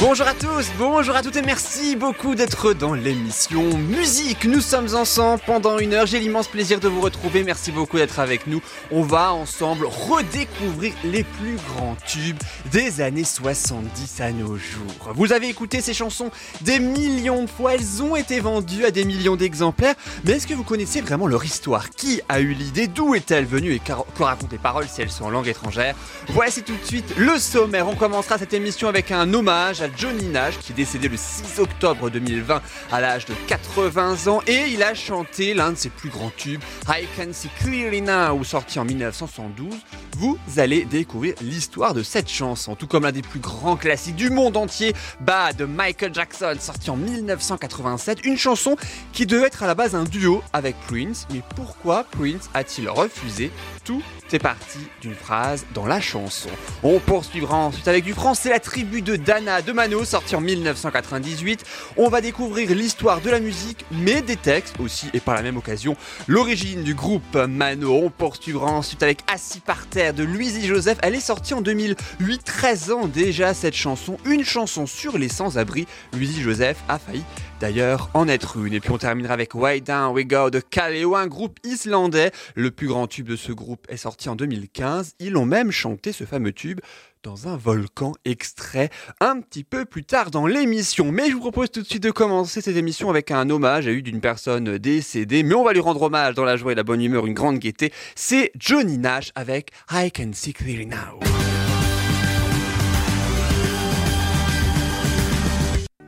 Bonjour à tous, bonjour à toutes et merci beaucoup d'être dans l'émission Musique. Nous sommes ensemble pendant une heure. J'ai l'immense plaisir de vous retrouver. Merci beaucoup d'être avec nous. On va ensemble redécouvrir les plus grands tubes des années 70 à nos jours. Vous avez écouté ces chansons des millions de fois. Elles ont été vendues à des millions d'exemplaires. Mais est-ce que vous connaissez vraiment leur histoire? Qui a eu l'idée? D'où est-elle venue? Et quoi racontent les paroles si elles sont en langue étrangère Voici tout de suite le sommaire. On commencera cette émission avec un hommage Johnny Nash qui est décédé le 6 octobre 2020 à l'âge de 80 ans. Et il a chanté l'un de ses plus grands tubes, I Can See Clearly Now, sorti en 1972. Vous allez découvrir l'histoire de cette chanson, tout comme l'un des plus grands classiques du monde entier, Bad de Michael Jackson, sorti en 1987, une chanson qui devait être à la base un duo avec Prince, mais pourquoi Prince a-t-il refusé Tout est parti d'une phrase dans la chanson. On poursuivra ensuite avec du français la tribu de Dana de Mano, sorti en 1998. On va découvrir l'histoire de la musique, mais des textes aussi, et par la même occasion, l'origine du groupe Mano. On poursuivra ensuite avec Assis par terre de Louisie Joseph. Elle est sortie en 2008, 13 ans déjà cette chanson, une chanson sur les sans-abri. Louisie Joseph a failli d'ailleurs en être une. Et puis on terminera avec Way Down We Go de Kaleo, un groupe islandais. Le plus grand tube de ce groupe est sorti en 2015. Ils ont même chanté ce fameux tube dans un volcan extrait un petit peu plus tard dans l'émission. Mais je vous propose tout de suite de commencer cette émission avec un hommage à eu d'une personne décédée, mais on va lui rendre hommage dans la joie et la bonne humeur, une grande gaieté. C'est Johnny Nash avec I Can See Clearly Now.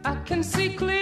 I can see clearly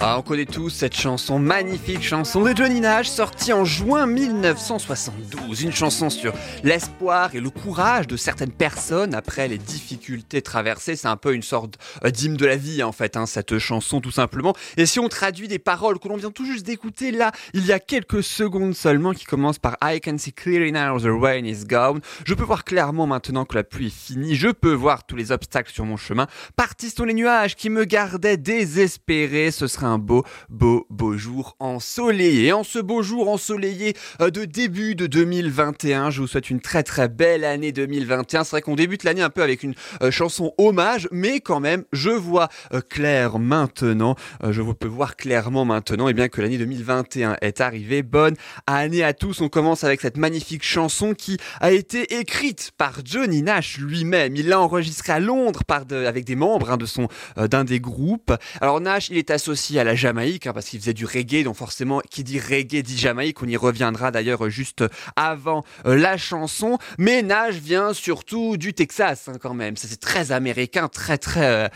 Ah, on connaît tous cette chanson, magnifique chanson de Johnny Nash, sortie en juin 1972. Une chanson sur l'espoir et le courage de certaines personnes après les difficultés traversées. C'est un peu une sorte euh, d'hymne de la vie, en fait, hein, cette chanson, tout simplement. Et si on traduit des paroles que l'on vient tout juste d'écouter là, il y a quelques secondes seulement, qui commencent par I can see clearly now the rain is gone. Je peux voir clairement maintenant que la pluie est finie. Je peux voir tous les obstacles sur mon chemin. Partis sont les nuages qui me gardaient désespéré. Ce sera beau, beau, beau jour ensoleillé. Et en ce beau jour ensoleillé euh, de début de 2021, je vous souhaite une très très belle année 2021. C'est vrai qu'on débute l'année un peu avec une euh, chanson hommage, mais quand même, je vois euh, clair maintenant, je peux voir clairement maintenant, et bien que l'année 2021 est arrivée. Bonne année à tous. On commence avec cette magnifique chanson qui a été écrite par Johnny Nash lui-même. Il l'a enregistrée à Londres avec des membres hein, d'un des groupes. Alors Nash, il est associé à la Jamaïque hein, parce qu'il faisait du reggae, donc forcément, qui dit reggae dit Jamaïque. On y reviendra d'ailleurs juste avant euh, la chanson. Mais Nash vient surtout du Texas hein, quand même. Ça, C'est très américain, très très euh,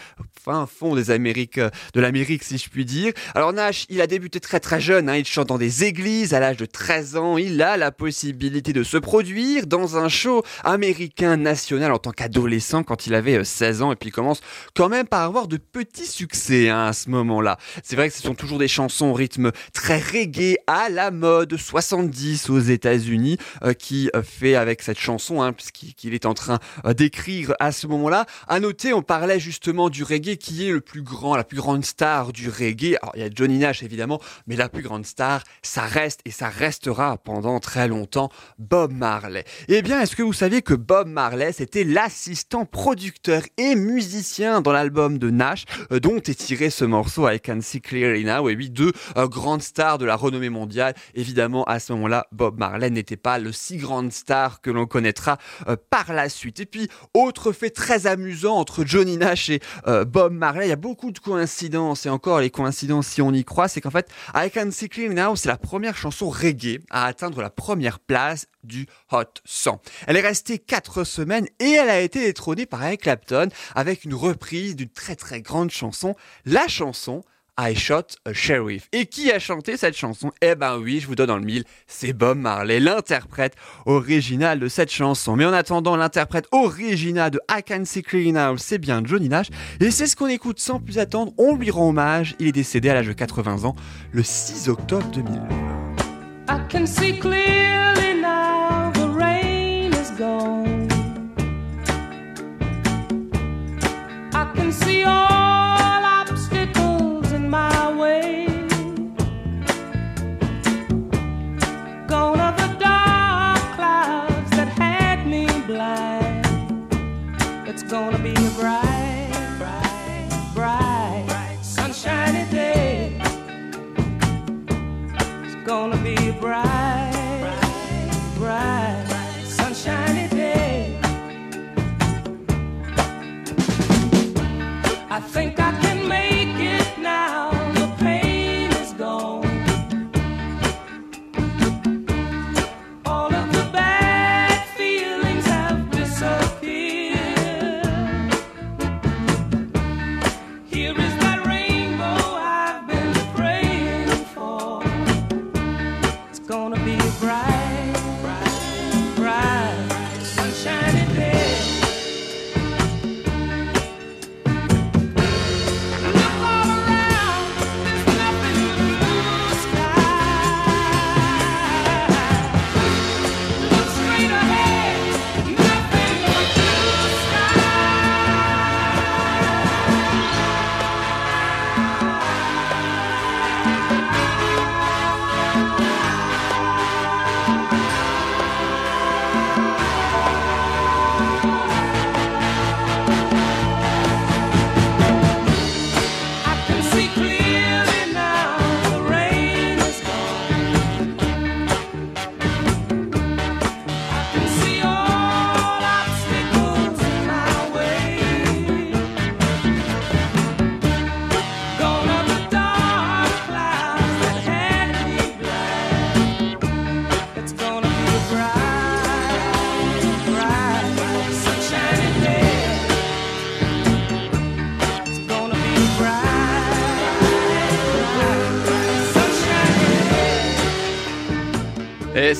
fin fond des Amériques, euh, de l'Amérique si je puis dire. Alors Nash, il a débuté très très jeune. hein. Il chante dans des églises à l'âge de 13 ans. Il a la possibilité de se produire dans un show américain national en tant qu'adolescent quand il avait euh, 16 ans. Et puis il commence quand même par avoir de petits succès à ce moment-là. C'est vrai que ce sont toujours des chansons au rythme très reggae à la mode 70 aux États-Unis euh, qui euh, fait avec cette chanson hein, puisqu'il qu'il est en train euh, d'écrire à ce moment-là. À noter, on parlait justement du reggae qui est le plus grand, la plus grande star du reggae. Alors il y a Johnny Nash évidemment, mais la plus grande star, ça reste et ça restera pendant très longtemps Bob Marley. Eh bien, est-ce que vous saviez que Bob Marley c'était l'assistant producteur et musicien dans l'album de Nash dont est tiré ce morceau I Can See Clearly Now et oui deux euh, grandes stars de la renommée mondiale. Évidemment, à ce moment-là, Bob Marley n'était pas le si grande star que l'on connaîtra euh, par la suite. Et puis, autre fait très amusant entre Johnny Nash et euh, Bob Marley, il y a beaucoup de coïncidences et encore les coïncidences si on y croit, c'est qu'en fait, I Can See Clearly Now, c'est la première chanson reggae à atteindre la première place du Hot 100. Elle est restée 4 semaines et elle a été détrônée par Eric Clapton avec une reprise d'une très très grande chanson, la chanson I Shot a Sheriff. Et qui a chanté cette chanson? Eh ben oui, je vous donne dans le mille, c'est Bob Marley, l'interprète original de cette chanson. Mais en attendant, l'interprète original de I Can See Clearly Now, c'est bien Johnny Nash. Et c'est ce qu'on écoute sans plus attendre, on lui rend hommage. Il est décédé à l'âge de 80 ans le 6 octobre 2000. I can see clearly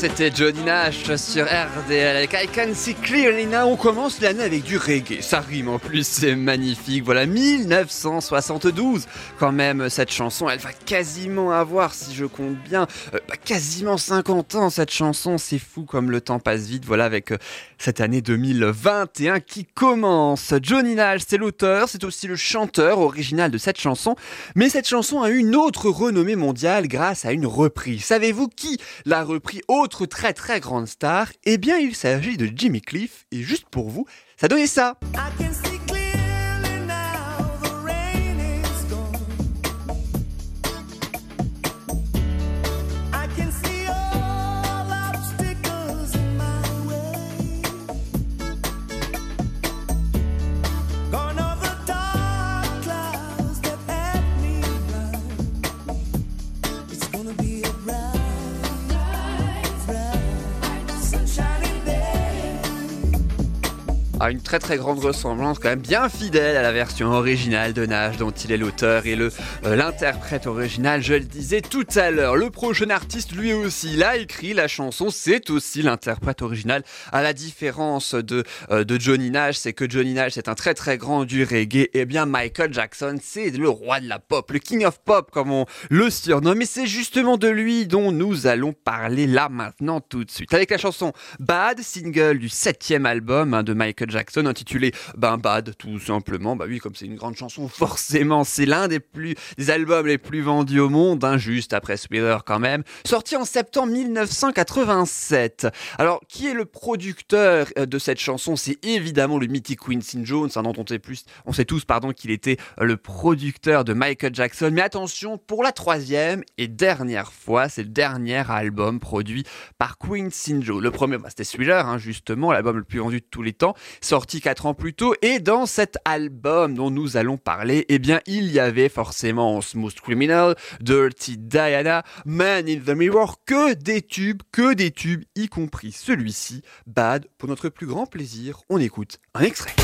c'était Johnny Nash sur RDL avec I Can See Clearly Now. On commence l'année avec du reggae. Ça rime en plus, c'est magnifique. Voilà, 1972. Quand même, cette chanson, elle va quasiment avoir, si je compte bien, euh, bah, quasiment 50 ans. Cette chanson, c'est fou comme le temps passe vite. Voilà, avec euh, cette année 2021 qui commence. Johnny Nash, c'est l'auteur, c'est aussi le chanteur original de cette chanson. Mais cette chanson a eu une autre renommée mondiale grâce à une reprise. Savez-vous qui l'a repris? Autre très très grande star Eh bien, il s'agit de Jimmy Cliff. Et juste pour vous, ça donnait ça. A une très très grande ressemblance, quand même bien fidèle à la version originale de Nash, dont il est l'auteur et euh, l'interprète original. Je le disais tout à l'heure. Le prochain artiste, lui aussi, il a écrit la chanson. C'est aussi l'interprète original. À la différence de euh, de Johnny Nash, c'est que Johnny Nash c'est un très très grand du reggae. Et bien Michael Jackson, c'est le roi de la pop, le king of pop comme on le surnomme. Et c'est justement de lui dont nous allons parler là maintenant tout de suite avec la chanson Bad, single du septième album hein, de Michael Jackson intitulé ben tout simplement. Bah oui, comme c'est une grande chanson, forcément c'est l'un des plus des albums les plus vendus au monde, hein, juste après Thriller quand même. Sorti en septembre 1987. Alors qui est le producteur euh, de cette chanson? C'est évidemment le mythique Quincy Jones, hein, dont on sait plus, on sait tous pardon qu'il était euh, le producteur de Michael Jackson. Mais attention, pour la troisième et dernière fois, c'est le dernier album produit par Quincy Jones. Le premier, bah, c'était Thriller, hein, justement, l'album le plus vendu de tous les temps, sorti quatre ans plus tôt. Et dans cet album dont nous allons parler, eh bien, il y avait forcément Smooth Criminal, Dirty Diana, Man in the Mirror, que des tubes, que des tubes, y compris celui-ci, Bad. Pour notre plus grand plaisir, on écoute un extrait.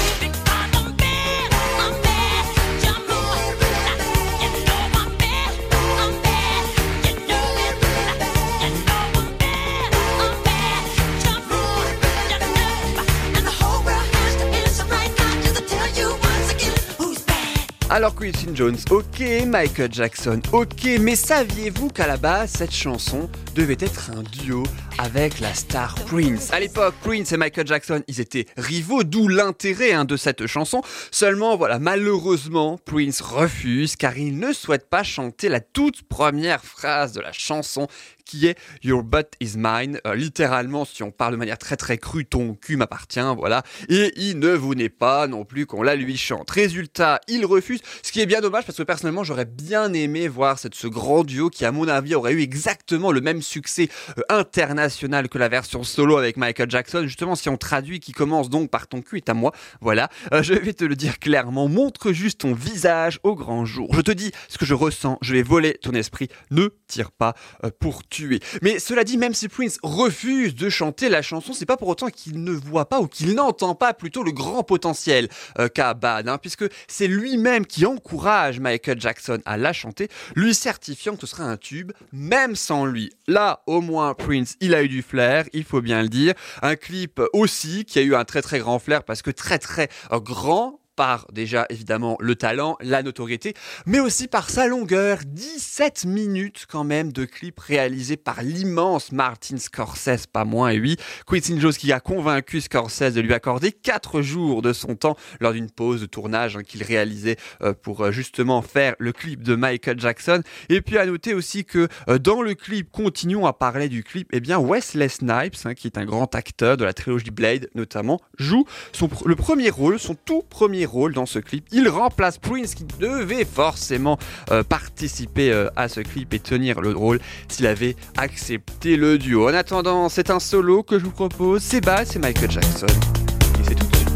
Alors Quincy Jones, ok, Michael Jackson, ok, mais saviez-vous qu'à la base, cette chanson devait être un duo avec la star Prince? À l'époque, Prince et Michael Jackson, ils étaient rivaux, d'où l'intérêt hein, de cette chanson. Seulement, voilà, malheureusement, Prince refuse car il ne souhaite pas chanter la toute première phrase de la chanson qui est Your butt is mine. Euh, littéralement, si on parle de manière très très crue, ton cul m'appartient, voilà. Et il ne voulait pas non plus qu'on la lui chante. Résultat, il refuse, ce qui est bien dommage parce que personnellement, j'aurais bien aimé voir cette, ce grand duo qui, à mon avis, aurait eu exactement le même succès euh, international que la version solo avec Michael Jackson. Justement, si on traduit, qui commence donc par ton cul est à moi, voilà. Euh, je vais te le dire clairement, montre juste ton visage au grand jour. Je te dis ce que je ressens, je vais voler ton esprit. Ne tire pas pour tuer. Mais cela dit, même si Prince refuse de chanter la chanson, c'est pas pour autant qu'il ne voit pas ou qu'il n'entend pas plutôt le grand potentiel euh, qu'a Bad, hein, puisque c'est lui-même qui encourage Michael Jackson à la chanter, lui certifiant que ce sera un tube, même sans lui. Là, au moins, Prince, il a eu du flair, il faut bien le dire. Un clip aussi qui a eu un très très grand flair parce que très très grand par déjà évidemment le talent, la notoriété, mais aussi par sa longueur, 17 minutes quand même de clip réalisé par l'immense Martin Scorsese, pas moins, et oui, Quentin Jones qui a convaincu Scorsese de lui accorder 4 jours de son temps lors d'une pause de tournage hein, qu'il réalisait euh, pour euh, justement faire le clip de Michael Jackson. Et puis à noter aussi que euh, dans le clip, continuons à parler du clip, eh bien Wesley Snipes, hein, qui est un grand acteur de la trilogie Blade notamment, joue son, le premier rôle, son tout premier rôle dans ce clip. Il remplace Prince qui devait forcément euh, participer euh, à ce clip et tenir le rôle s'il avait accepté le duo. En attendant, c'est un solo que je vous propose. C'est Bad, c'est Michael Jackson. Et c'est tout de suite.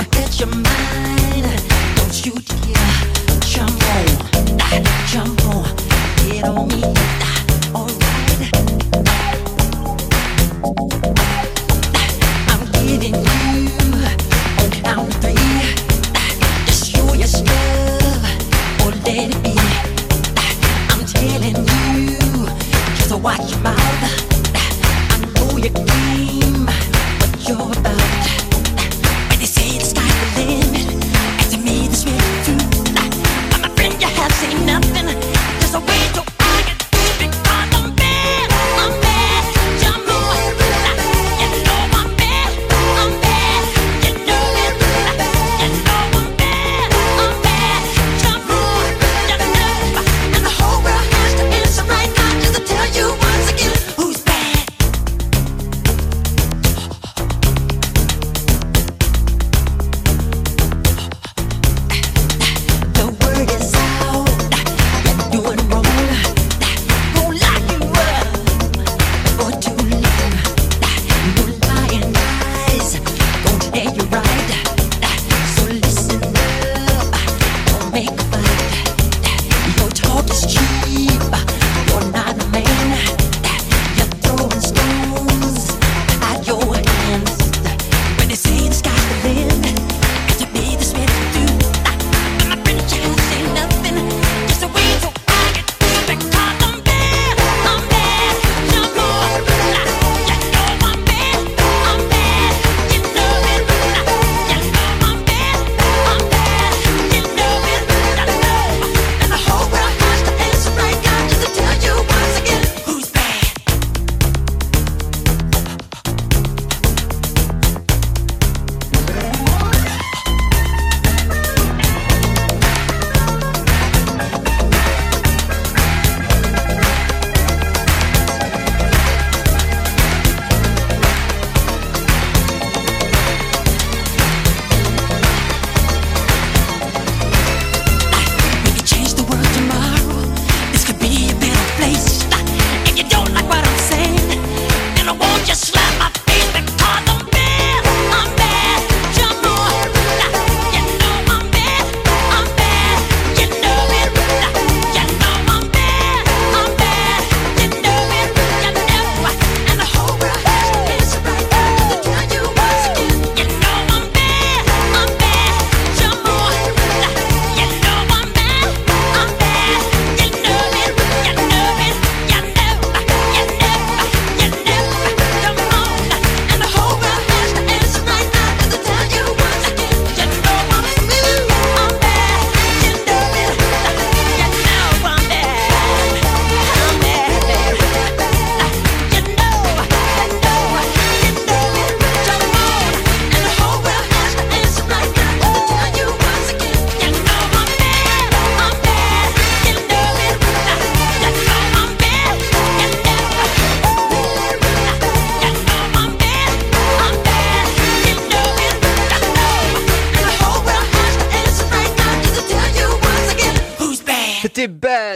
Gonna your mind, don't dare jump on, ah, jump on, get on me,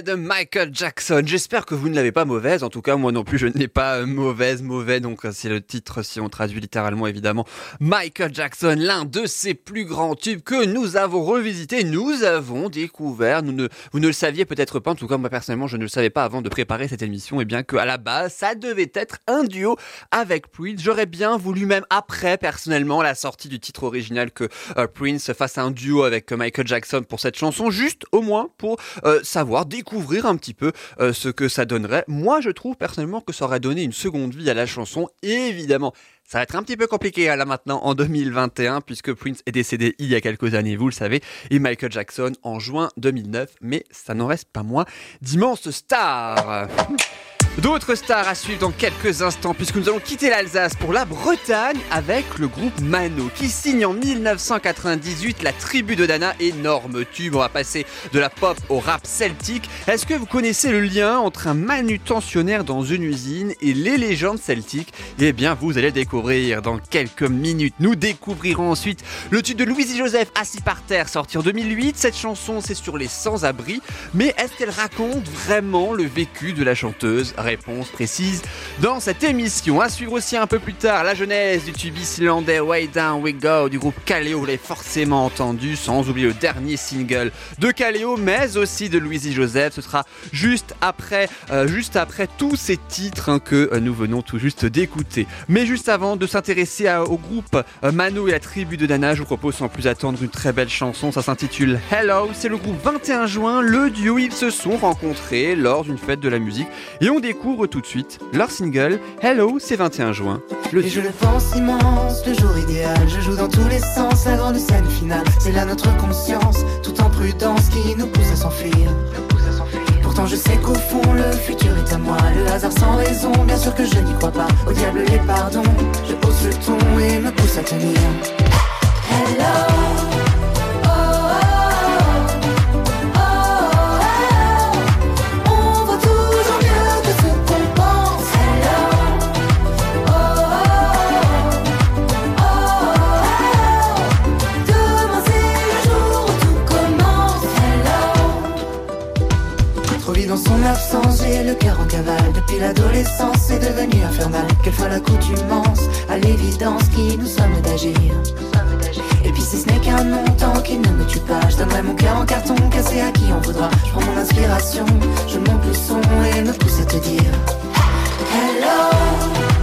de Michael Jackson. J'espère que vous ne l'avez pas mauvaise. En tout cas, moi non plus, je ne l'ai pas euh, mauvaise, mauvais. Donc, euh, c'est le titre si on traduit littéralement, évidemment. Michael Jackson, l'un de ses plus grands tubes que nous avons revisité, nous avons découvert. Nous ne, vous ne le saviez peut-être pas. En tout cas, moi personnellement, je ne le savais pas avant de préparer cette émission. Et bien que à la base, ça devait être un duo avec Prince. J'aurais bien voulu même après, personnellement, la sortie du titre original que euh, Prince fasse un duo avec Michael Jackson pour cette chanson, juste au moins pour savoir, découvrir un petit peu euh, ce que ça donnerait. Moi, je trouve personnellement que ça aurait donné une seconde vie à la chanson. Évidemment, ça va être un petit peu compliqué hein, là maintenant en 2021 puisque Prince est décédé il y a quelques années, vous le savez, et Michael Jackson en juin 2009. Mais ça n'en reste pas moins d'immenses stars. D'autres stars à suivre dans quelques instants puisque nous allons quitter l'Alsace pour la Bretagne avec le groupe Mano qui signe en 1998 la tribu de Dana, énorme tube. On va passer de la pop au rap celtique. Est-ce que vous connaissez le lien entre un manutentionnaire dans une usine et les légendes celtiques? Eh bien, vous allez le découvrir dans quelques minutes. Nous découvrirons ensuite le tube de Louise Joseph assis par terre sorti en 2008. Cette chanson, c'est sur les sans-abri, mais est-ce qu'elle raconte vraiment le vécu de la chanteuse Réponse précise dans cette émission. À suivre aussi un peu plus tard la genèse du tube islandais Way Down We Go du groupe Kaleo. Vous l'avez forcément entendu, sans oublier le dernier single de Kaleo, mais aussi de Louise Joseph. Ce sera juste après, euh, juste après tous ces titres hein, que euh, nous venons tout juste d'écouter. Mais juste avant de s'intéresser au groupe euh, Mano et la tribu de Dana, je vous propose sans plus attendre une très belle chanson. Ça s'intitule Hello. C'est le groupe 21 juin. Le duo, ils se sont rencontrés lors d'une fête de la musique et on découvre tout de suite leur single Hello. C'est 21 juin. Le Et je le pense immense, le jour idéal. Je joue dans tous les sens, la grande scène finale. C'est là notre conscience, tout en prudence qui nous pousse à s'enfuir. Pourtant je sais qu'au fond le futur est à moi. Le hasard sans raison, bien sûr que je n'y crois pas. Au diable les pardons, je hausse le ton et me pousse à tenir. Hello. J'ai le cœur en cavale. Depuis l'adolescence, c'est devenu infernal. Quelle fois l'accoutumance à l'évidence qui nous sommes d'agir. Et puis si ce n'est qu'un nom, tant qu'il ne me tue pas, je donnerai mon cœur en carton cassé à qui en voudra. Je prends mon inspiration, je monte le son et me pousse à te dire. Hello.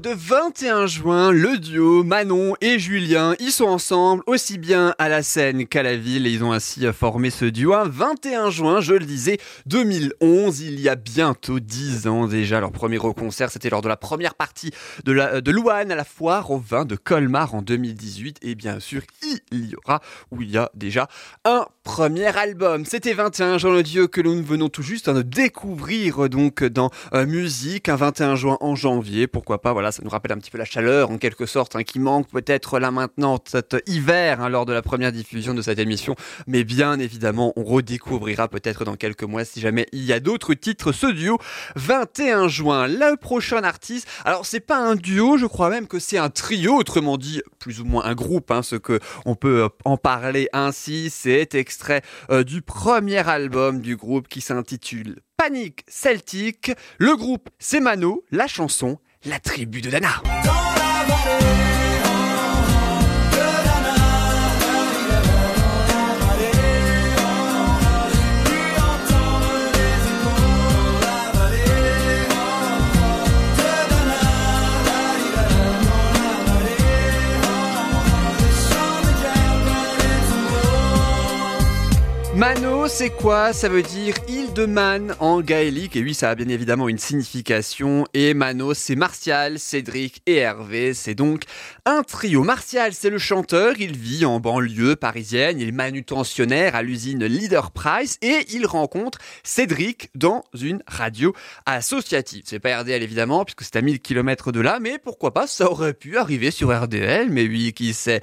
De 21 juin, le duo Et Julien, ils sont ensemble aussi bien à la scène qu'à la ville et ils ont ainsi formé ce duo. Un 21 juin, je le disais, 2011, il y a bientôt 10 ans déjà. Leur premier concert, c'était lors de la première partie de, la, Louane à la foire au vin de Colmar en 2018 et bien sûr, il y aura, ou il y a déjà un premier album. C'était 21 juin le dieu que nous venons tout juste de découvrir donc dans euh, musique, un 21 juin en janvier, pourquoi pas, voilà, ça nous rappelle un petit peu la chaleur en quelque sorte, hein, qui manque peut-être là maintenant cet hiver hein, lors de la première diffusion de cette émission, mais bien évidemment on redécouvrira peut-être dans quelques mois si jamais il y a d'autres titres ce duo. 21 juin, le prochain artiste, alors c'est pas un duo, je crois même que c'est un trio, autrement dit plus ou moins un groupe, hein, ce que on peut euh, en parler ainsi, c'est extrait euh, du premier album du groupe qui s'intitule Panique Celtique. Le groupe, c'est Mano, la chanson, la tribu de Dana. C'est quoi? Ça veut dire île de Man en gaélique. Et oui, ça a bien évidemment une signification. Et Mano, c'est Martial, Cédric et Hervé. C'est donc un trio. Martial, c'est le chanteur. Il vit en banlieue parisienne. Il est manutentionnaire à l'usine Leader Price. Et il rencontre Cédric dans une radio associative. C'est pas RDL évidemment, puisque c'est à 1000 km de là. Mais pourquoi pas Ça aurait pu arriver sur RDL. Mais oui, qui sait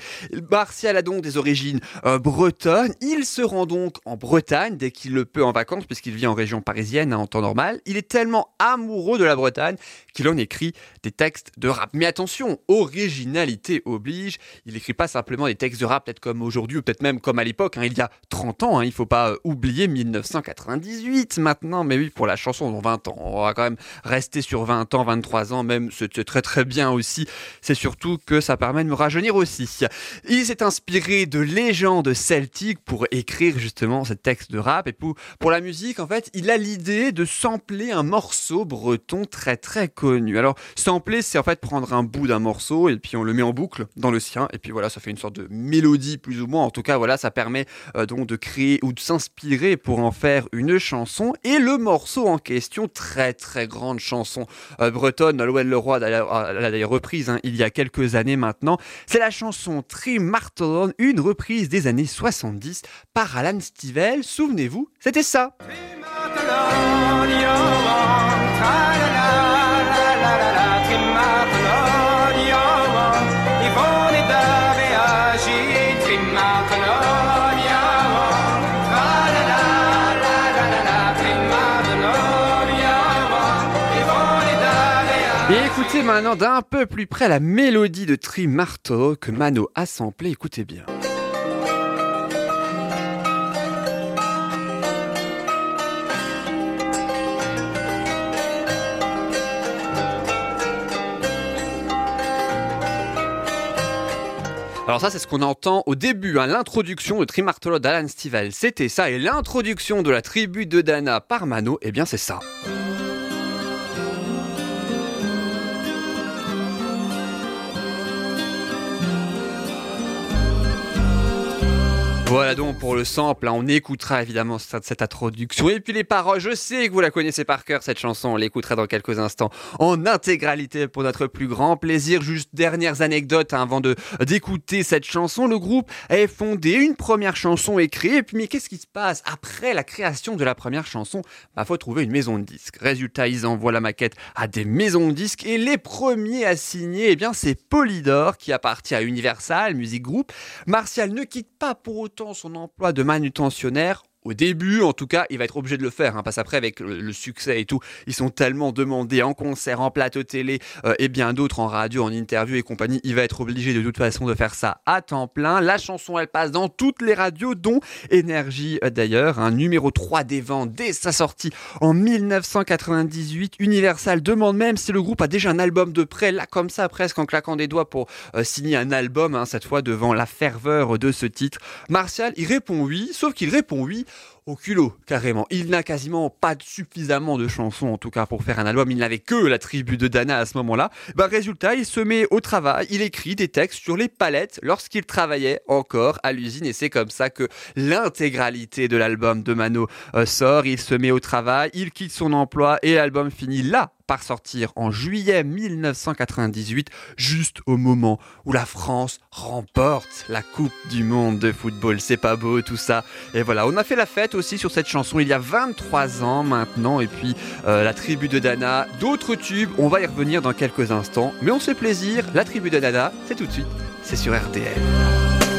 Martial a donc des origines euh, bretonnes. Il se rend donc en Bretagne dès qu'il le peut en vacances, puisqu'il en région parisienne hein, en temps normal. Il est tellement amoureux de la Bretagne qu'il en écrit des textes de rap. Mais attention, originalité oblige. Il n'écrit pas simplement des textes de rap, peut-être comme aujourd'hui ou peut-être même comme à l'époque, hein, il y a 30 ans. Hein, il faut pas euh, oublier 1998 maintenant. Mais oui, pour la chanson, dans 20 ans. On va quand même rester sur 20 ans, 23 ans, même c'est très très bien aussi. C'est surtout que ça permet de me rajeunir aussi. Il s'est inspiré de légendes celtiques pour écrire justement ce texte de rap. Et pour, pour la musique, en fait, il a l'idée de sampler un morceau breton très très connu. Alors, sampler, c'est en fait prendre un bout d'un morceau et puis on le met en boucle dans le sien. Et puis voilà, ça fait une sorte de mélodie plus ou moins. En tout cas, voilà, ça permet euh, donc de créer ou de s'inspirer pour en faire une chanson. Et le morceau en question, très très grande chanson euh, bretonne, Loël Leroy l'a d'ailleurs reprise hein, il y a quelques années maintenant. C'est la chanson Trimartolon, une reprise des années 70 par Alan Stivell. Souvenez-vous, c'était ça. Maintenant d'un peu plus près la mélodie de Trimarto que Mano a samplé. Écoutez bien. Alors ça, c'est ce qu'on entend au début, hein, l'introduction de Trimartolo d'Alan Stivell. C'était ça, et l'introduction de la tribu de Dana par Mano, eh bien c'est ça. Voilà donc pour le sample, hein, on écoutera évidemment cette, introduction. Et puis les paroles, je sais que vous la connaissez par cœur cette chanson, on l'écoutera dans quelques instants en intégralité pour notre plus grand plaisir. Juste dernières anecdotes hein, avant d'écouter cette chanson. Le groupe est fondé, une première chanson est créée, et puis mais qu'est-ce qui se passe après la création de la première chanson? Bah faut trouver une maison de disques. Résultat, ils envoient la maquette à des maisons de disques et les premiers à signer, eh bien c'est Polydor qui appartient à Universal Music Group. Martial ne quitte pas pour autant son emploi de manutentionnaire. Au début, en tout cas, il va être obligé de le faire, hein, parce qu'après, avec le, succès et tout, ils sont tellement demandés en concert, en plateau télé euh, et bien d'autres en radio, en interview et compagnie. Il va être obligé de toute façon de faire ça à temps plein. La chanson, elle passe dans toutes les radios, dont Énergie euh, d'ailleurs. Un numéro 3 des ventes dès sa sortie en 1998. Universal demande même si le groupe a déjà un album de prêt, là comme ça, presque en claquant des doigts pour euh, signer un album, hein, cette fois devant la ferveur de ce titre. Martial, il répond oui, sauf qu'il répond oui au culot, carrément. Il n'a quasiment pas suffisamment de chansons, en tout cas, pour faire un album. Il n'avait que la tribu de Dana à ce moment-là. Bah, résultat, il se met au travail, il écrit des textes sur les palettes lorsqu'il travaillait encore à l'usine. Et c'est comme ça que l'intégralité de l'album de Mano euh, sort. Il se met au travail, il quitte son emploi et l'album finit là sortir en juillet 1998, juste au moment où la France remporte la Coupe du Monde de football. C'est pas beau tout ça. Et voilà, on a fait la fête aussi sur cette chanson il y a 23 ans maintenant. Et puis euh, la tribu de Dana, d'autres tubes, on va y revenir dans quelques instants. Mais on se fait plaisir, la tribu de Dana, c'est tout de suite, c'est sur RTL.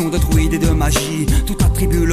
Incantations de druides et de magie,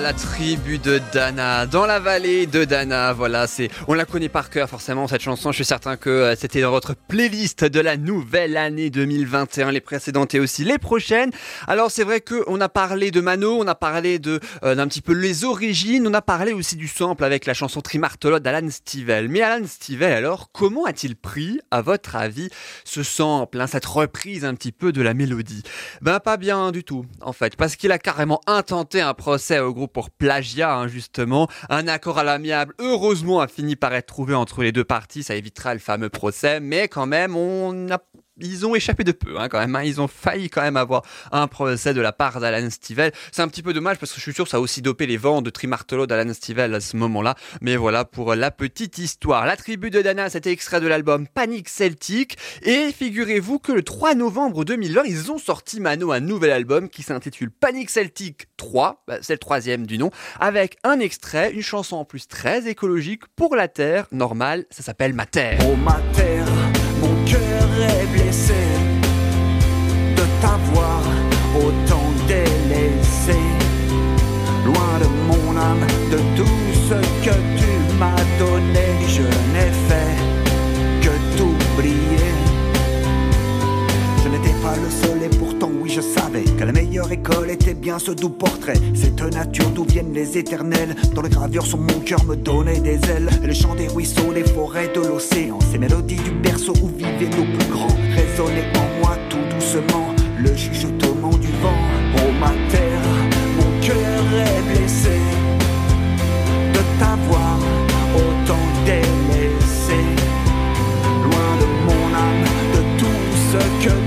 La tribu de Dana, dans la vallée de Dana, voilà, c'est, on la connaît par cœur forcément cette chanson. Je suis certain que euh, c'était dans votre playlist de la nouvelle année 2021, les précédentes et aussi les prochaines. Alors c'est vrai que on a parlé de Mano, on a parlé de euh, d'un petit peu les origines, on a parlé aussi du sample avec la chanson Trimartolo d'Alan Stivell. Mais Alan Stivell, alors, comment a-t-il pris, à votre avis, ce sample, hein, cette reprise un petit peu de la mélodie? Ben pas bien du tout, en fait, parce qu'il a carrément intenté un procès au groupe pour plagiat, hein, justement. Un accord à l'amiable, heureusement, a fini par être trouvé entre les deux parties, ça évitera le fameux procès, mais quand même, on a ils ont échappé de peu, hein, quand même. hein. Ils ont failli quand même avoir un procès de la part d'Alan Stivell. C'est un petit peu dommage parce que je suis sûr que ça a aussi dopé les ventes de Trimartolo d'Alan Stivell à ce moment-là. Mais voilà pour la petite histoire. La tribu de Dana, c'était extrait de l'album Panic Celtic. Et figurez-vous que le 3 novembre 2020, ils ont sorti Mano un nouvel album qui s'intitule Panic Celtic 3. Bah, c'est le troisième du nom. Avec un extrait, une chanson en plus très écologique pour la Terre. Normale, ça s'appelle Ma Terre. Oh ma terre, cœur est blessé de t'avoir autant délaissé. Loin de mon âme, de tout ce que tu m'as donné. Je n'ai fait que t'oublier. Pas le seul et pourtant oui je savais que la meilleure école était bien ce doux portrait. Cette nature d'où viennent les éternels, dont les gravures sur mon cœur me donnaient des ailes. Et le chant des ruisseaux, des forêts de l'océan, ces mélodies du berceau où vivaient nos plus grands, résonnaient en moi tout doucement. Le chuchotement du vent, oh ma terre, mon cœur est blessé de t'avoir autant délaissé. Loin de mon âme, de tout ce que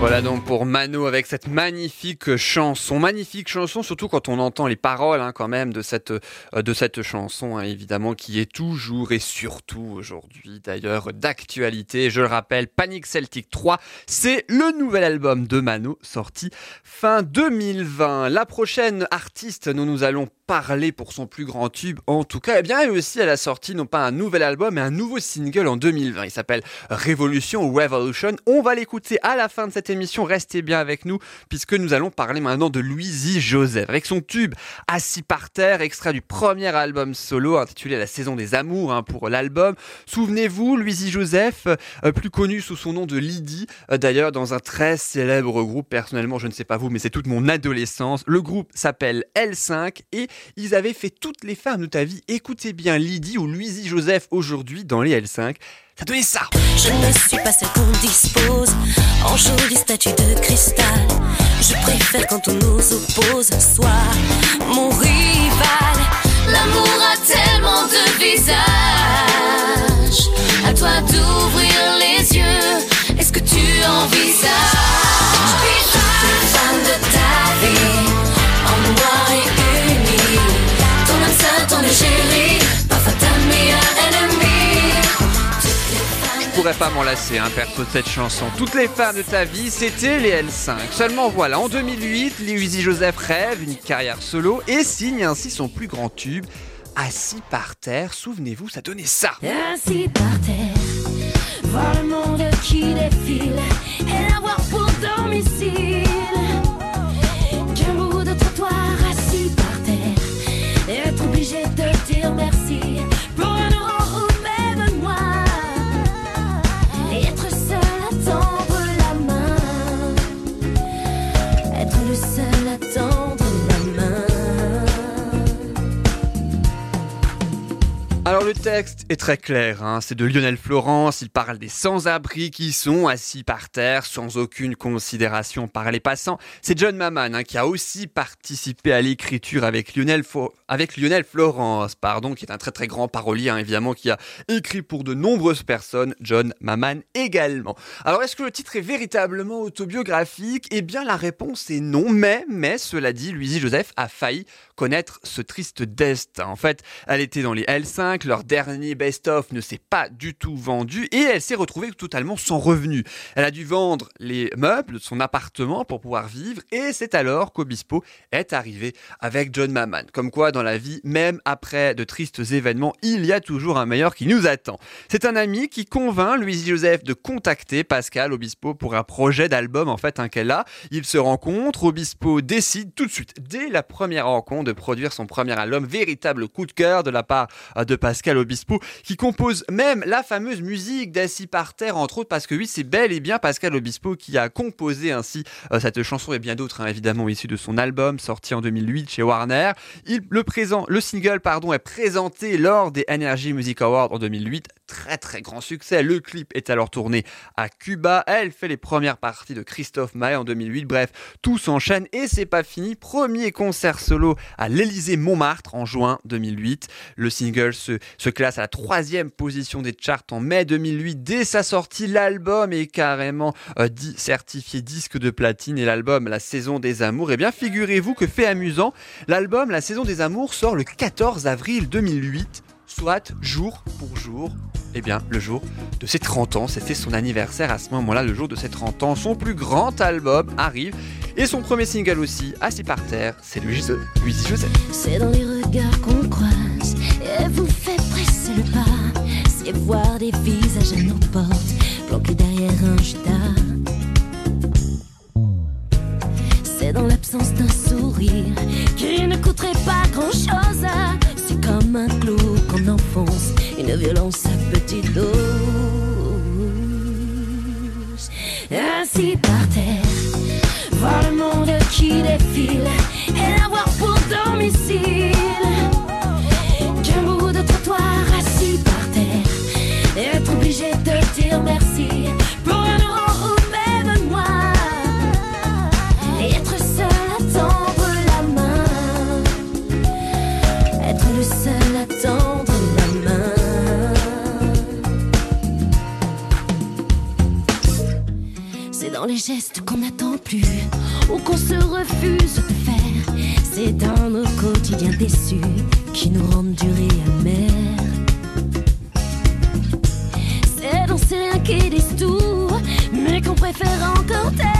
Voilà donc pour Mano avec cette magnifique chanson, magnifique chanson, surtout quand on entend les paroles hein, quand même de cette euh, de cette chanson, hein, évidemment qui est toujours et surtout aujourd'hui d'ailleurs d'actualité. Je le rappelle, Panic Celtic 3, c'est le nouvel album de Mano sorti fin 2020. La prochaine artiste dont nous allons parler pour son plus grand tube, en tout cas, eh bien elle aussi elle a sorti non pas un nouvel album mais un nouveau single en 2020. Il s'appelle Révolution ou Revolution. On va l'écouter à la fin de cette Restez bien avec nous puisque nous allons parler maintenant de Louisie Joseph avec son tube Assis par terre, extrait du premier album solo intitulé La saison des amours hein, pour l'album. Souvenez-vous, Louisie Joseph, euh, plus connu sous son nom de Lydie, euh, d'ailleurs dans un très célèbre groupe. Personnellement, je ne sais pas vous, mais c'est toute mon adolescence. Le groupe s'appelle L5 et ils avaient fait toutes les femmes de ta vie. Écoutez bien Lydie ou Louisie Joseph aujourd'hui dans les L5. Ça ça. Je ne suis pas celle qu'on dispose en jolie statue de cristal. Je préfère quand on nous oppose, soit mon rival. L'amour a tellement de visages. À toi d'ouvrir les yeux. Est-ce que tu envisages pourrais pas m'en lasser, hein, perso de cette chanson. Toutes les femmes de ta vie, c'était les L5. Seulement voilà, en 2008, Louisie Joseph rêve une carrière solo et signe ainsi son plus grand tube. Assis par terre, souvenez-vous, ça donnait ça. Assis par terre. Le texte est très clair, hein, c'est de Lionel Florence, il parle des sans-abri qui sont assis par terre sans aucune considération par les passants. C'est John Maman hein, qui a aussi participé à l'écriture avec Lionel, Florence, pardon, qui est un très très grand parolier hein, évidemment, qui a écrit pour de nombreuses personnes, John Maman également. Alors est-ce que le titre est véritablement autobiographique? Eh bien la réponse est non, mais, mais cela dit, Louisie Joseph a failli connaître ce triste destin. En fait, elle était dans les L5, leur dernier best-of ne s'est pas du tout vendu et elle s'est retrouvée totalement sans revenu. Elle a dû vendre les meubles de son appartement pour pouvoir vivre et c'est alors qu'Obispo est arrivé avec John Maman. Comme quoi, dans la vie, même après de tristes événements, il y a toujours un meilleur qui nous attend. C'est un ami qui convainc Louise Joseph de contacter Pascal Obispo pour un projet d'album en fait hein, qu'elle a. Ils se rencontrent, Obispo décide tout de suite, dès la première rencontre, de produire son premier album, véritable coup de cœur de la part euh, de Pascal Obispo, qui compose même la fameuse musique d'Assis par terre, entre autres, parce que oui, c'est bel et bien Pascal Obispo qui a composé ainsi euh, cette chanson et bien d'autres, hein, évidemment, issues de son album sorti en 2008 chez Warner. Il, le, présent, le single pardon, est présenté lors des Energy Music Awards en 2008. Très très grand succès. Le clip est alors tourné à Cuba. Elle fait les premières parties de Christophe Maé en 2008. Bref, tout s'enchaîne et c'est pas fini. Premier concert solo à l'Elysée Montmartre en juin 2008. Le single se, se classe à la troisième position des charts en mai 2008. Dès sa sortie, l'album est carrément euh, certifié disque de platine et l'album La saison des amours. Eh bien, figurez-vous que fait amusant, l'album La saison des amours sort le 14 avril 2008 soit jour pour jour, eh bien, le jour de ses 30 ans. C'était son anniversaire à ce moment-là, le jour de ses 30 ans. Son plus grand album arrive et son premier single aussi, Assis par terre, c'est Louise, Louise Joseph. C'est dans les regards qu'on croise et vous fait presser le pas. C'est voir des visages à nos portes, planqués derrière un judas. C'est dans l'absence d'un sourire qui ne coûterait pas grand chose. C'est comme un clou qu'on enfonce, une violence à petite dose. Ainsi par terre, voir le monde qui défile et l'avoir pour domicile. Gestes qu'on n'attend plus ou qu'on se refuse de faire. C'est dans nos quotidiens déçus qui nous rendent durés amers. C'est dans ces riens qui tout, mais qu'on préfère encore taire.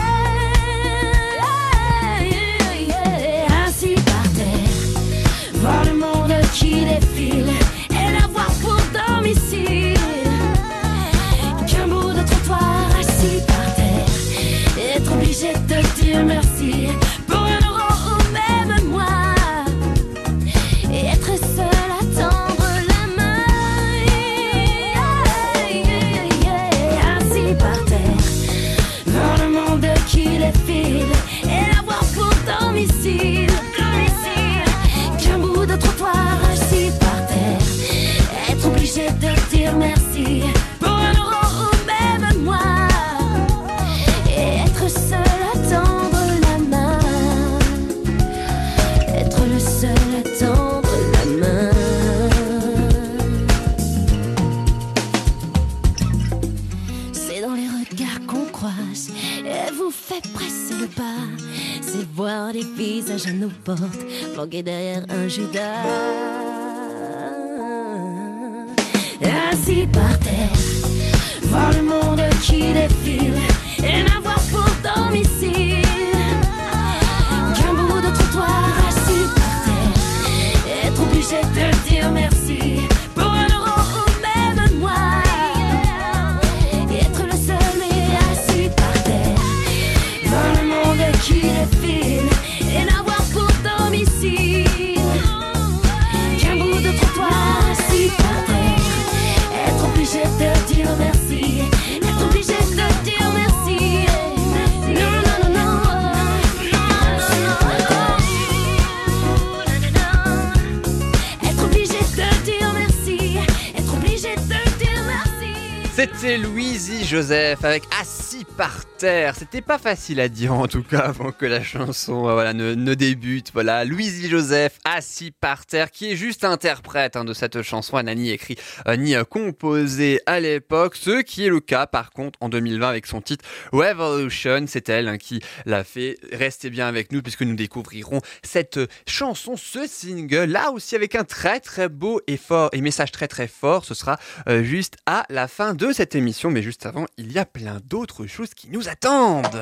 Planqués derrière un Judas. Ainsi par terre, Joseph avec Assis par terre. C'était pas facile à dire en tout cas avant que la chanson euh, voilà, ne, débute. Voilà, Louisie Joseph, Assis par terre, qui est juste interprète hein, de cette chanson. Elle n'a ni écrit euh, ni euh, composé à l'époque. Ce qui est le cas par contre en 2020 avec son titre Revolution. C'est elle hein, qui l'a fait. Restez bien avec nous puisque nous découvrirons cette chanson, ce single. Là aussi avec un très très beau et fort et message très très fort. Ce sera juste à la fin de cette émission. Mais juste avant, il y a plein d'autres choses qui nous attendent.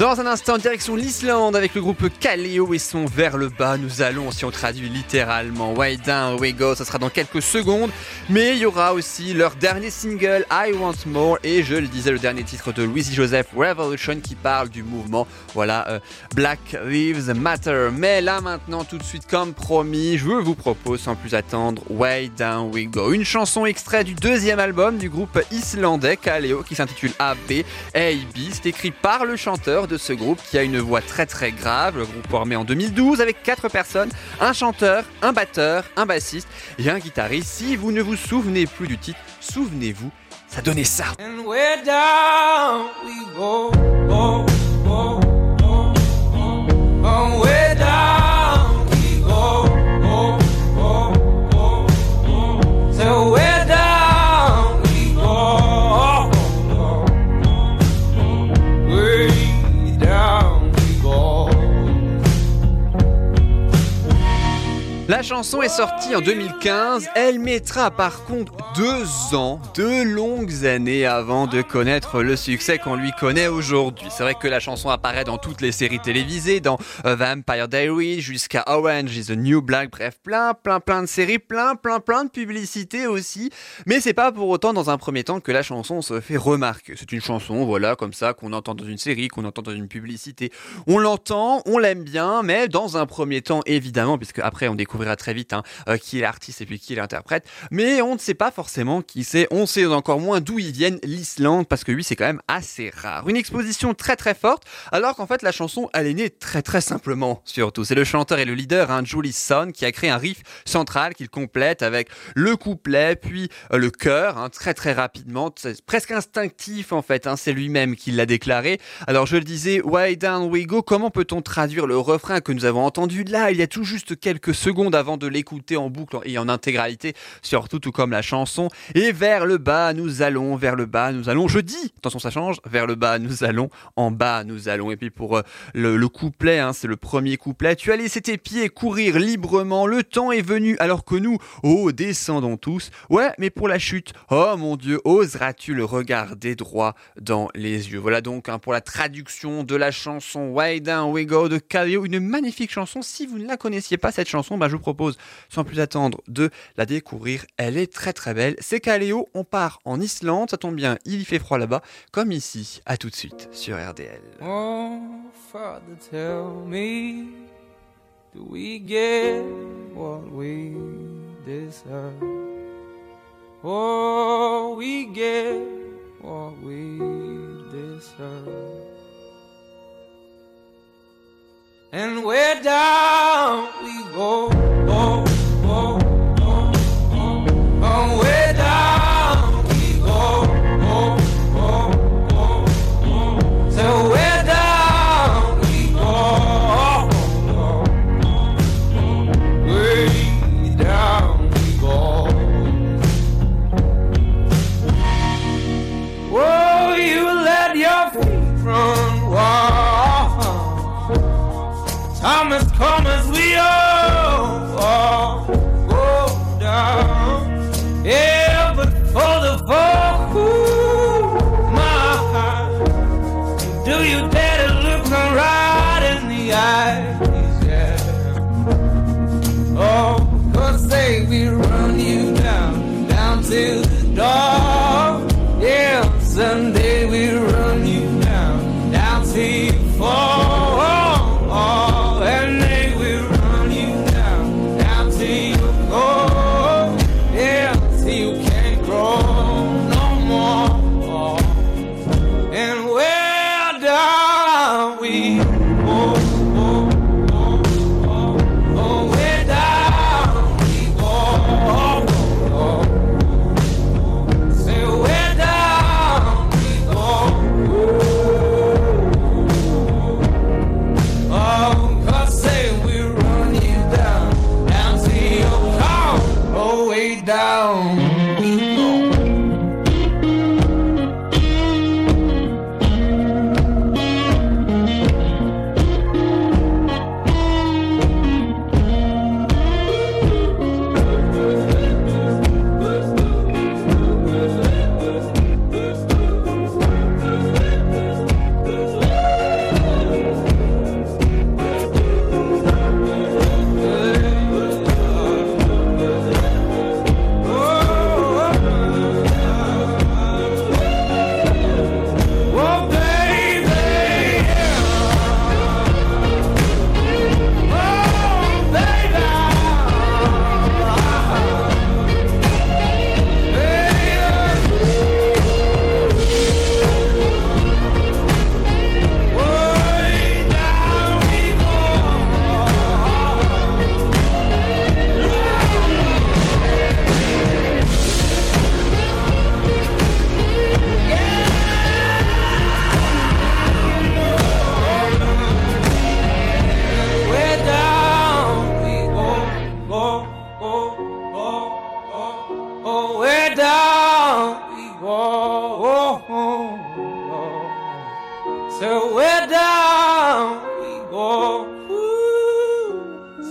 Dans un instant, direction l'Islande avec le groupe Kaleo et son Vers le bas. Nous allons, si on traduit littéralement, Way Down, We Go, ça sera dans quelques secondes. Mais il y aura aussi leur dernier single, I Want More, et je le disais, le dernier titre de Louis Joseph, Revolution, qui parle du mouvement, voilà, euh, Black Lives Matter. Mais là maintenant, tout de suite, comme promis, je vous propose sans plus attendre Way Down We Go, une chanson extrait du deuxième album du groupe islandais Kaleo qui s'intitule AB. AB, c'est écrit par le chanteur de ce groupe qui a une voix très très grave. Le groupe formé en 2012 avec quatre personnes, un chanteur, un batteur, un bassiste et un guitariste. Si vous ne vous souvenez plus du titre, souvenez-vous, ça donnait ça. La chanson est sortie en 2015, elle mettra par contre deux ans, deux longues années avant de connaître le succès qu'on lui connaît aujourd'hui. C'est vrai que la chanson apparaît dans toutes les séries télévisées, dans euh, Vampire Diaries jusqu'à Orange is the New Black, bref, plein, plein, plein de séries, plein, plein, plein de publicités aussi. Mais c'est pas pour autant dans un premier temps que la chanson se fait remarquer. C'est une chanson, voilà, comme ça, qu'on entend dans une série, qu'on entend dans une publicité. On l'entend, on l'aime bien, mais dans un premier temps, évidemment, puisque après on très vite hein, euh, qui est l'artiste et puis qui est l'interprète, mais on ne sait pas forcément qui c'est, on sait encore moins d'où ils viennent, l'Islande, parce que lui c'est quand même assez rare. Une exposition très très forte, alors qu'en fait la chanson elle est née très très simplement, surtout. C'est le chanteur et le leader, hein, Julie Son, qui a créé un riff central qu'il complète avec le couplet, puis euh, le chœur, hein, très très rapidement, presque instinctif en fait, hein, c'est lui-même qui l'a déclaré. Alors je le disais, Way Down We Go, comment peut-on traduire le refrain que nous avons entendu là, il y a tout juste quelques secondes avant de l'écouter en boucle et en intégralité, surtout tout comme la chanson. Et vers le bas nous allons, vers le bas nous allons. Je dis, attention ça change, vers le bas nous allons, en bas nous allons. Et puis pour euh, le, le couplet, hein, c'est le premier couplet. Tu as laissé tes pieds courir librement, le temps est venu alors que nous, oh descendons tous. Ouais, mais pour la chute, oh mon Dieu, oseras-tu le regarder droit dans les yeux? Voilà donc hein, pour la traduction de la chanson Way Down We Go de Kaleo, une magnifique chanson. Si vous ne la connaissiez pas cette chanson, bah, je vous propose sans plus attendre de la découvrir. Elle est très très belle. C'est Kaleo, on part en Islande, ça tombe bien, il y fait froid là-bas, comme ici. À tout de suite sur RDL. Oh, Father, tell me, do we get what we deserve? Oh, we get what we deserve. And where down we go, Time has come as we all, all go down. Yeah, but for the fall, my heart. Do you dare to look me right in the eyes? Yeah. Oh, cause say we run you down, down to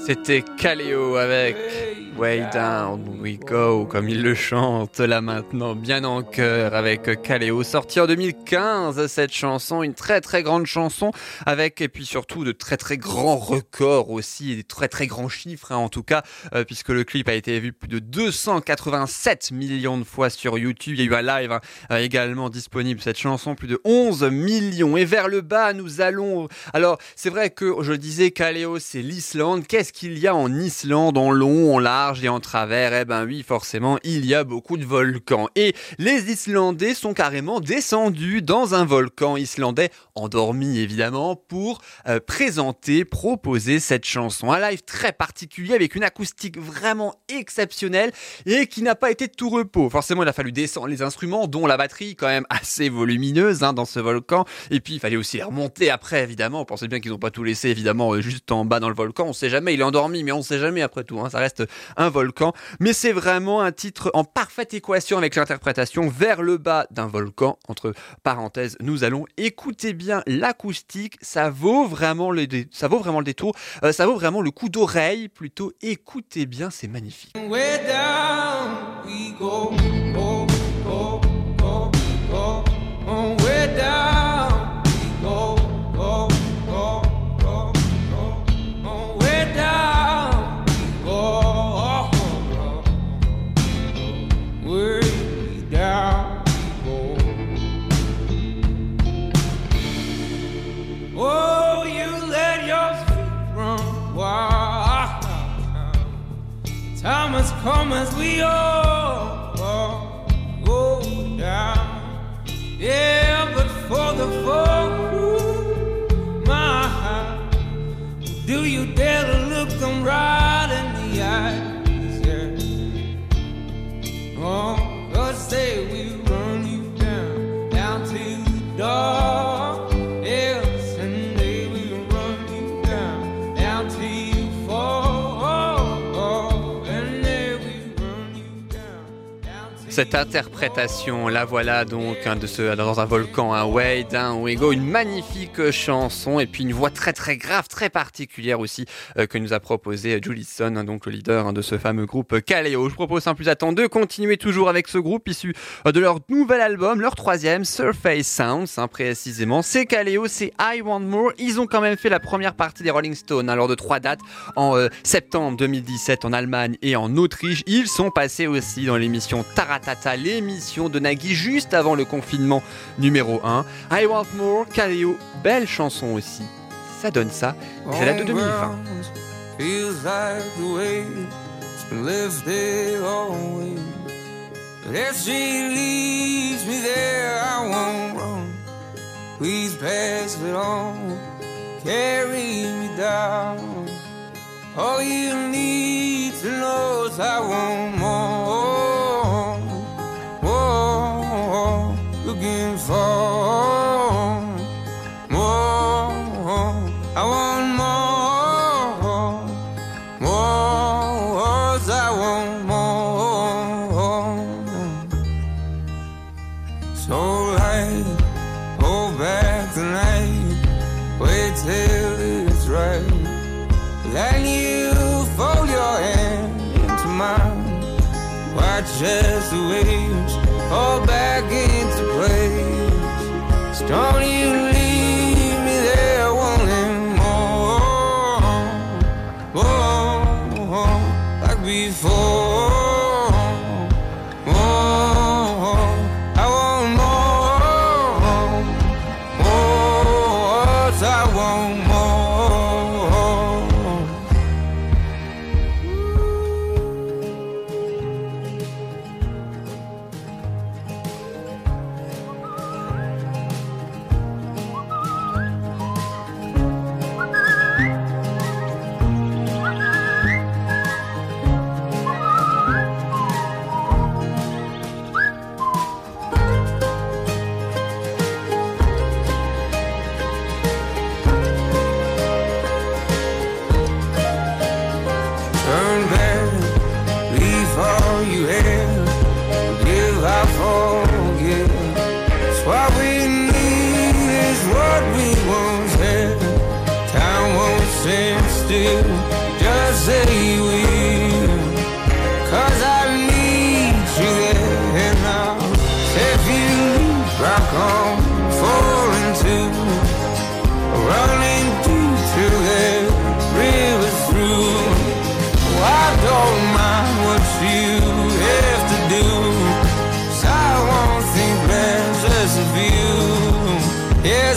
C'était Kaleo avec Way Down We Go, comme il le chante là maintenant, bien en cœur avec Kaleo. Sorti en 2015, cette chanson, une très très grande chanson avec, et puis surtout de très très grands records aussi, et des très très grands chiffres hein, en tout cas, euh, puisque le clip a été vu plus de 287 millions de fois sur YouTube. Il y a eu un live hein, euh, également disponible, cette chanson, plus de 11 millions. Et vers le bas, nous allons. Alors, c'est vrai que je disais, Kaleo, c'est l'Islande. Qu'est-ce qu'il y a en Islande, en long, en large? Et en travers Eh ben oui, forcément, il y a beaucoup de volcans. Et les Islandais sont carrément descendus dans un volcan islandais, endormi évidemment, pour euh, présenter, proposer cette chanson. Un live très particulier avec une acoustique vraiment exceptionnelle et qui n'a pas été de tout repos. Forcément, il a fallu descendre les instruments, dont la batterie quand même assez volumineuse hein, dans ce volcan. Et puis, il fallait aussi les remonter après, évidemment. On pensait bien qu'ils n'ont pas tout laissé, évidemment, euh, juste en bas dans le volcan. On sait jamais, il est endormi, mais on sait jamais après tout. hein. Ça reste volcan. Mais c'est vraiment un titre en parfaite équation avec l'interprétation vers le bas d'un volcan. Entre parenthèses, nous allons écouter bien l'acoustique. Ça vaut vraiment le, ça vaut vraiment le détour. Euh, ça vaut vraiment le coup d'oreille. Plutôt, écoutez bien, c'est magnifique. Time has come as we all, all go down. Yeah, but for the folk who, my, do you dare to look them right Cette interprétation, la voilà donc hein, de ce dans un volcan, un way we go, une magnifique chanson et puis une voix très très grave, très particulière aussi euh, que nous a proposé Julison, hein, donc le leader hein, de ce fameux groupe Kaleo. Je propose sans plus attendre de continuer toujours avec ce groupe issu euh, de leur nouvel album, leur troisième, Surface Sounds, hein, précisément. C'est Kaleo, c'est I Want More. Ils ont quand même fait la première partie des Rolling Stones hein, lors de trois dates en euh, septembre 2017 en Allemagne et en Autriche. Ils sont passés aussi dans l'émission Taratata, l'émission de Nagui juste avant le confinement numéro 1. I Want More, Kaleo, belle chanson aussi. Ça donne ça. C'est la de 2020. Feels like the way it's been lifted always. If she leaves me there, I won't run. Please pass it on, carry me down. All you need to know is I want. More, looking for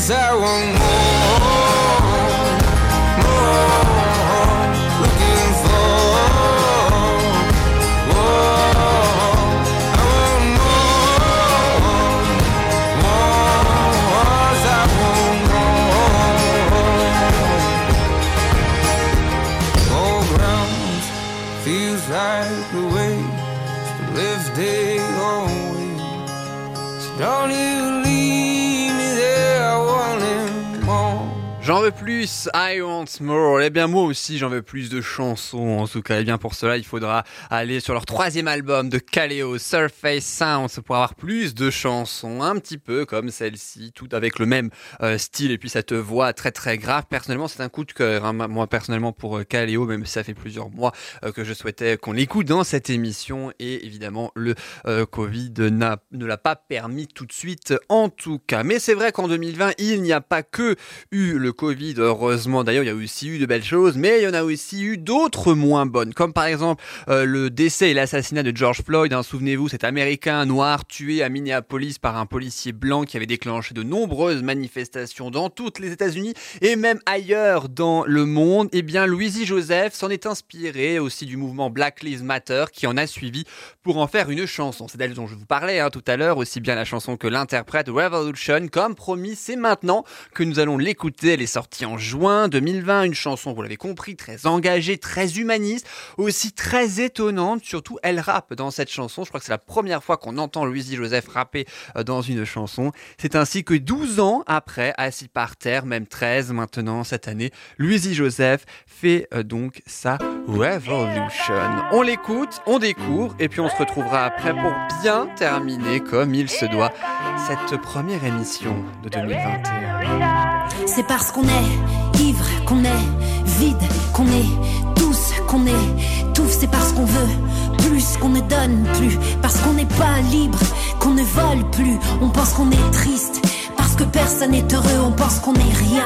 cause I é want more plus, I want more. Eh bien, moi aussi, j'en veux plus de chansons. En tout cas, eh bien, pour cela, il faudra aller sur leur troisième album de Kaleo, Surface Sounds, pour avoir plus de chansons, un petit peu comme celle-ci, tout avec le même euh, style et puis cette voix très très grave. Personnellement, c'est un coup de cœur. hein, moi, personnellement, pour euh, Kaleo, même si ça fait plusieurs mois euh, que je souhaitais qu'on l'écoute dans cette émission. Et évidemment, le Covid ne l'a pas permis tout de suite, en tout cas. Mais c'est vrai qu'en 2020, il n'y a pas que eu le Covid, heureusement. D'ailleurs, il y a aussi eu de belles choses, mais il y en a aussi eu d'autres moins bonnes, comme par exemple euh, le décès et l'assassinat de George Floyd. hein. Souvenez-vous, cet Américain noir tué à Minneapolis par un policier blanc qui avait déclenché de nombreuses manifestations dans toutes les États-Unis et même ailleurs dans le monde. Eh bien, Louisie Joseph s'en est inspiré aussi du mouvement Black Lives Matter qui en a suivi pour en faire une chanson. C'est d'elle dont je vous parlais hein, tout à l'heure, aussi bien la chanson que l'interprète Revolution. Comme promis, c'est maintenant que nous allons l'écouter. Elle est sortie en juin 2020, une chanson, vous l'avez compris, très engagée, très humaniste, aussi très étonnante. Surtout, elle rappe dans cette chanson. Je crois que c'est la première fois qu'on entend Louisie Joseph rapper euh, dans une chanson. C'est ainsi que 12 ans après, assis par terre, même 13 maintenant cette année, Louisie Joseph fait euh, donc sa Revolution. On l'écoute, on découvre, et puis on se retrouvera après pour bien terminer comme il se doit cette première émission de 2021. C'est parce qu'on est ivre, qu'on est vide, qu'on est tous, qu'on est tout. C'est parce qu'on veut plus, qu'on ne donne plus. Parce qu'on n'est pas libre, qu'on ne vole plus. On pense qu'on est triste, parce que personne n'est heureux. On pense qu'on est rien,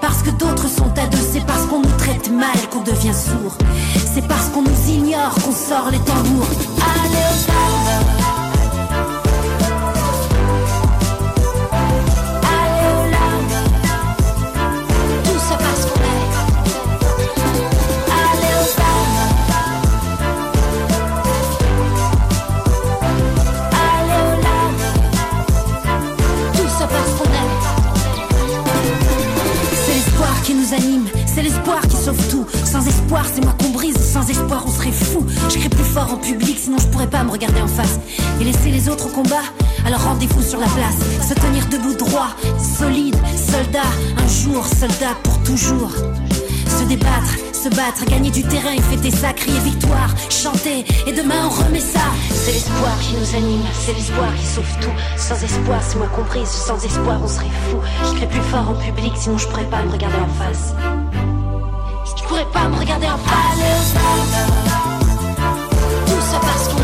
parce que d'autres sont à deux. C'est parce qu'on nous traite mal qu'on devient sourd. C'est parce qu'on nous ignore qu'on sort les tambours. Allez au sauve tout. Sans espoir, c'est moi qu'on brise, sans espoir, on serait fou. Je crie plus fort en public, sinon je pourrais pas me regarder en face. Et laisser les autres au combat, alors rendez-vous sur la place. Se tenir debout droit, solide, soldat, un jour, soldat pour toujours. Se débattre, se battre, gagner du terrain et fêter ça, crier victoire, chanter, et demain on remet ça. C'est l'espoir qui nous anime, c'est l'espoir qui sauve tout. Sans espoir, c'est moi comprise, sans espoir on serait fou. Je crie plus fort en public, sinon je pourrais pas me regarder en face. Je pourrais pas me regarder en face. Tout ça parce qu'on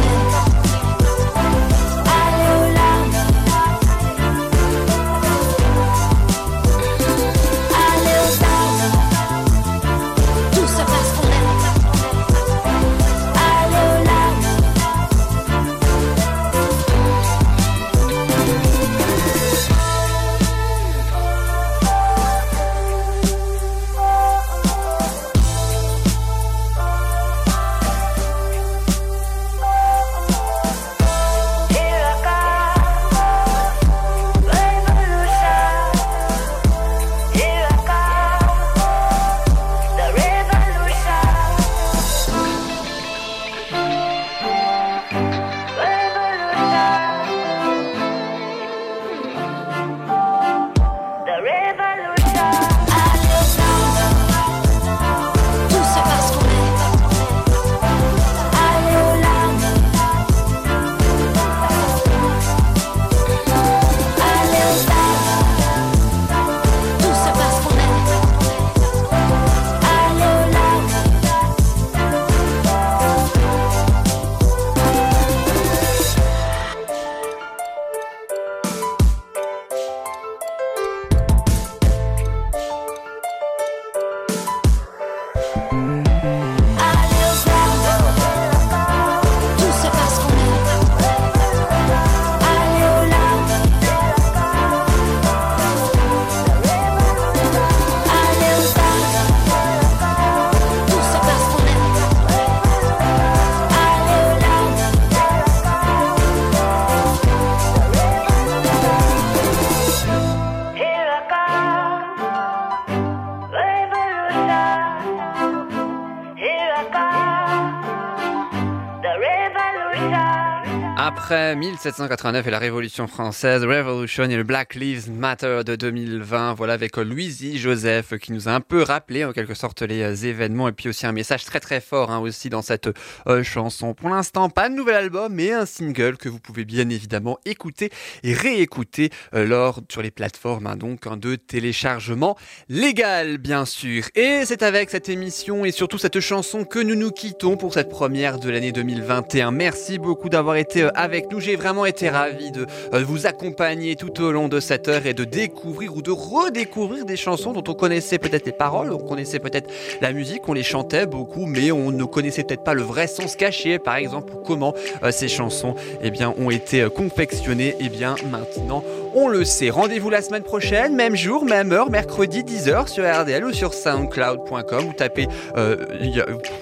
Après 1789 et la Révolution française, Revolution et le Black Lives Matter de 2020, voilà avec Louisie Joseph qui nous a un peu rappelé en quelque sorte les euh, événements et puis aussi un message très très fort hein, aussi dans cette euh, chanson. Pour l'instant, pas de nouvel album mais un single que vous pouvez bien évidemment écouter et réécouter euh, lors sur les plateformes hein, donc hein, de téléchargement légal bien sûr. Et c'est avec cette émission et surtout cette chanson que nous nous quittons pour cette première de l'année 2021. Merci beaucoup d'avoir été avec nous. J'ai vraiment été ravi de euh, vous accompagner tout au long de cette heure et de découvrir ou de redécouvrir des chansons dont on connaissait peut-être les paroles, on connaissait peut-être la musique, on les chantait beaucoup, mais on ne connaissait peut-être pas le vrai sens caché, par exemple, comment euh, ces chansons eh bien, ont été euh, confectionnées. Et bien maintenant, on le sait. Rendez-vous la semaine prochaine, même jour, même heure, mercredi 10h sur RDL ou sur soundcloud.com. Vous tapez, euh,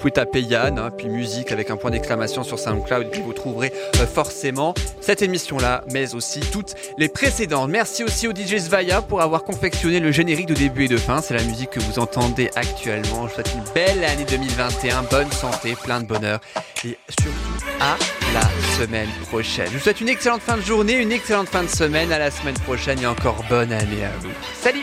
pouvez taper Yann, hein, puis musique avec un point d'exclamation sur SoundCloud, puis vous trouverez euh, forcément cette émission-là, mais aussi toutes les précédentes. Merci aussi au DJ Svaya pour avoir confectionné le générique de début et de fin. C'est la musique que vous entendez actuellement. Je vous souhaite une belle année 2021, bonne santé, plein de bonheur et surtout à la semaine prochaine. Je vous souhaite une excellente fin de journée, une excellente fin de semaine. À la semaine prochaine et encore bonne année à vous. Salut